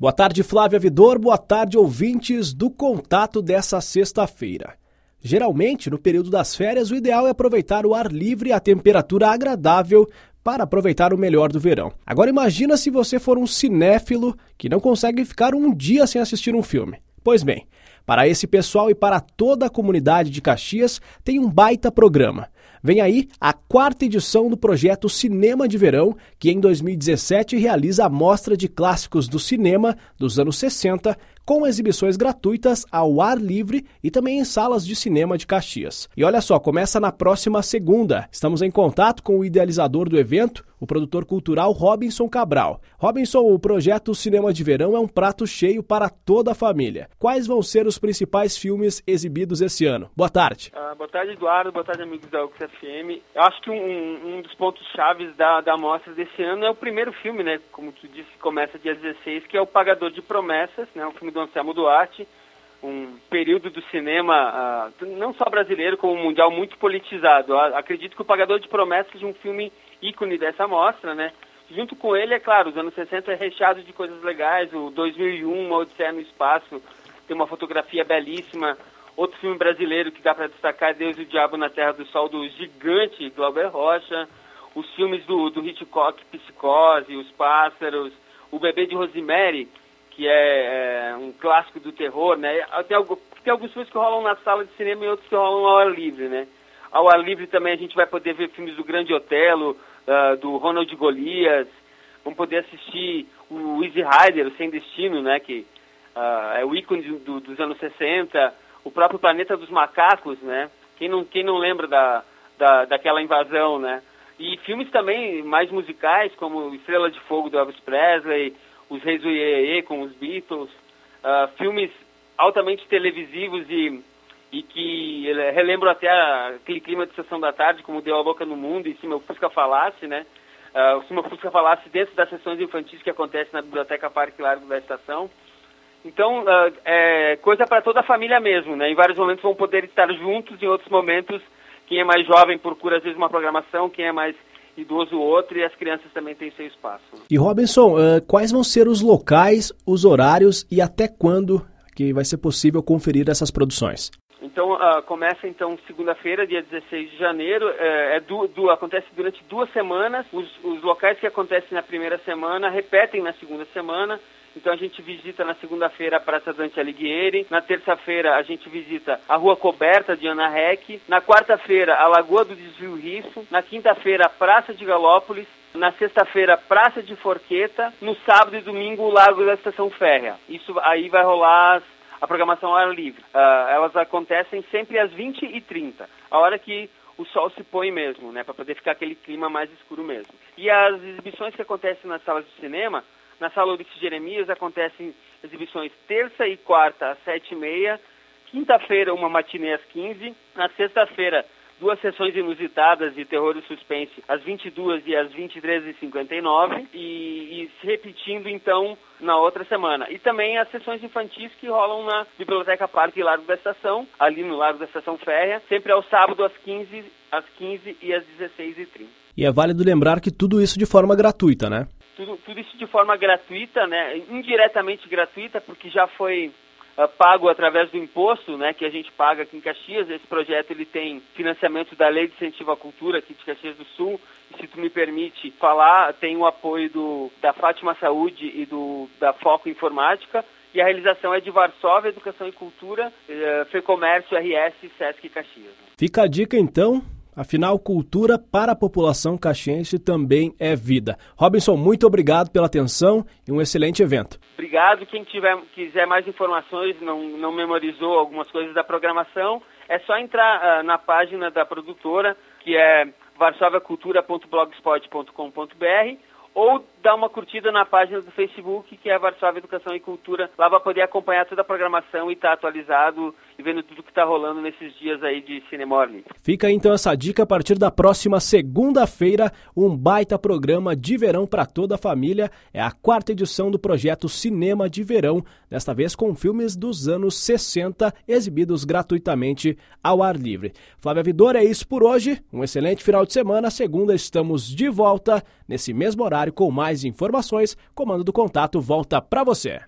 Boa tarde, Flávia Vidor. Boa tarde, ouvintes do contato dessa sexta-feira. Geralmente, no período das férias, o ideal é aproveitar o ar livre e a temperatura agradável para aproveitar o melhor do verão. Agora imagina se você for um cinéfilo que não consegue ficar um dia sem assistir um filme. Pois bem, para esse pessoal e para toda a comunidade de Caxias, tem um baita programa. Vem aí a quarta edição do projeto Cinema de Verão, que em 2017 realiza a mostra de clássicos do cinema dos anos 60, com exibições gratuitas ao ar livre e também em salas de cinema de Caxias. E olha só, começa na próxima segunda. Estamos em contato com o idealizador do evento, o produtor cultural Robinson Cabral. Robinson, o projeto Cinema de Verão é um prato cheio para toda a família. Quais vão ser os principais filmes exibidos esse ano? Boa tarde. Uh, boa tarde, Eduardo. Boa tarde, amigos da UXFM. Eu acho que um, um dos pontos chaves da, da mostra desse ano é o primeiro filme, né? Como tu disse, começa dia 16, que é O Pagador de Promessas, né? Um filme do Anselmo Duarte um período do cinema, uh, não só brasileiro, como mundial, muito politizado. Eu acredito que O Pagador de Promessas é um filme ícone dessa mostra, né? Junto com ele, é claro, os anos 60 é recheado de coisas legais, o 2001, Uma Odisseia no Espaço, tem uma fotografia belíssima. Outro filme brasileiro que dá para destacar é Deus e o Diabo na Terra do Sol, do gigante Glauber Rocha. Os filmes do, do Hitchcock, Psicose, Os Pássaros, O Bebê de Rosemary, que é, é um clássico do terror, né? Tem, tem alguns filmes que rolam na sala de cinema e outros que rolam ao ar livre, né? Ao ar livre também a gente vai poder ver filmes do Grande Otelo, uh, do Ronald Golias, vamos poder assistir o Easy Rider, o Sem Destino, né, que uh, é o ícone do, dos anos 60, o próprio Planeta dos Macacos, né, quem não, quem não lembra da, da, daquela invasão, né, e filmes também mais musicais, como Estrela de Fogo do Elvis Presley, Os Reis do Iê com os Beatles, uh, filmes altamente televisivos e e que relembro até aquele clima de sessão da tarde, como deu a boca no mundo, e se meu Fusca falasse, né? Uh, se meu Fusca falasse dentro das sessões infantis que acontecem na Biblioteca Parque Largo da Estação. Então, uh, é coisa para toda a família mesmo, né? Em vários momentos vão poder estar juntos, em outros momentos, quem é mais jovem procura às vezes uma programação, quem é mais idoso outro, e as crianças também têm seu espaço. E Robinson, uh, quais vão ser os locais, os horários e até quando que vai ser possível conferir essas produções? Então, uh, começa então segunda-feira, dia 16 de janeiro, é, é du, du, acontece durante duas semanas, os, os, locais que acontecem na primeira semana repetem na segunda semana, então a gente visita na segunda-feira a Praça Dante Alighieri, na terça-feira a gente visita a Rua Coberta de Ana Rec, na quarta-feira a Lagoa do Desvio Risso, na quinta-feira a Praça de Galópolis, na sexta-feira, Praça de Forqueta. No sábado e domingo, o Lago da Estação Férrea. Isso aí vai rolar a programação ao ar livre. Uh, elas acontecem sempre às 20h30, a hora que o sol se põe mesmo, né, para poder ficar aquele clima mais escuro mesmo. E as exibições que acontecem nas salas de cinema, na sala Ulisses Jeremias acontecem exibições terça e quarta às 7h30, quinta-feira uma matinê às 15 na sexta-feira duas sessões inusitadas de terror e suspense às 22 e às 23h59 e, e se repetindo então na outra semana. E também as sessões infantis que rolam na Biblioteca Parque Largo da Estação, ali no Largo da Estação Férrea, sempre ao sábado às 15, às 15 e às 16h30. E é válido lembrar que tudo isso de forma gratuita, né? Tudo, tudo isso de forma gratuita, né? Indiretamente gratuita, porque já foi uh, pago através do imposto, né, que a gente paga aqui em Caxias. Esse projeto ele tem financiamento da Lei de Incentivo à Cultura aqui de Caxias do Sul. E se tu me permite falar, tem o apoio do, da Fátima Saúde e do, da Foco Informática. E a realização é de Varsóvia, Educação e Cultura, uh, Fecomércio, RS Sesc Caxias. Fica a dica então Afinal, cultura para a população caxiense também é vida. Robinson, muito obrigado pela atenção e um excelente evento. Obrigado. Quem tiver, quiser mais informações, não, não memorizou algumas coisas da programação, é só entrar uh, na página da produtora, que é varsoviacultura.blogspot.com.br ou dar uma curtida na página do Facebook, que é Varsóvia Educação e Cultura. Lá vai poder acompanhar toda a programação e estar tá atualizado e vendo tudo que está rolando nesses dias aí de Cinema Orly. Fica então essa dica a partir da próxima segunda-feira, um baita programa de verão para toda a família. É a quarta edição do projeto Cinema de Verão, desta vez com filmes dos anos 60 exibidos gratuitamente ao ar livre. Flávia Vidor, é isso por hoje. Um excelente final de semana. Segunda estamos de volta nesse mesmo com mais informações. Comando do Contato volta para você.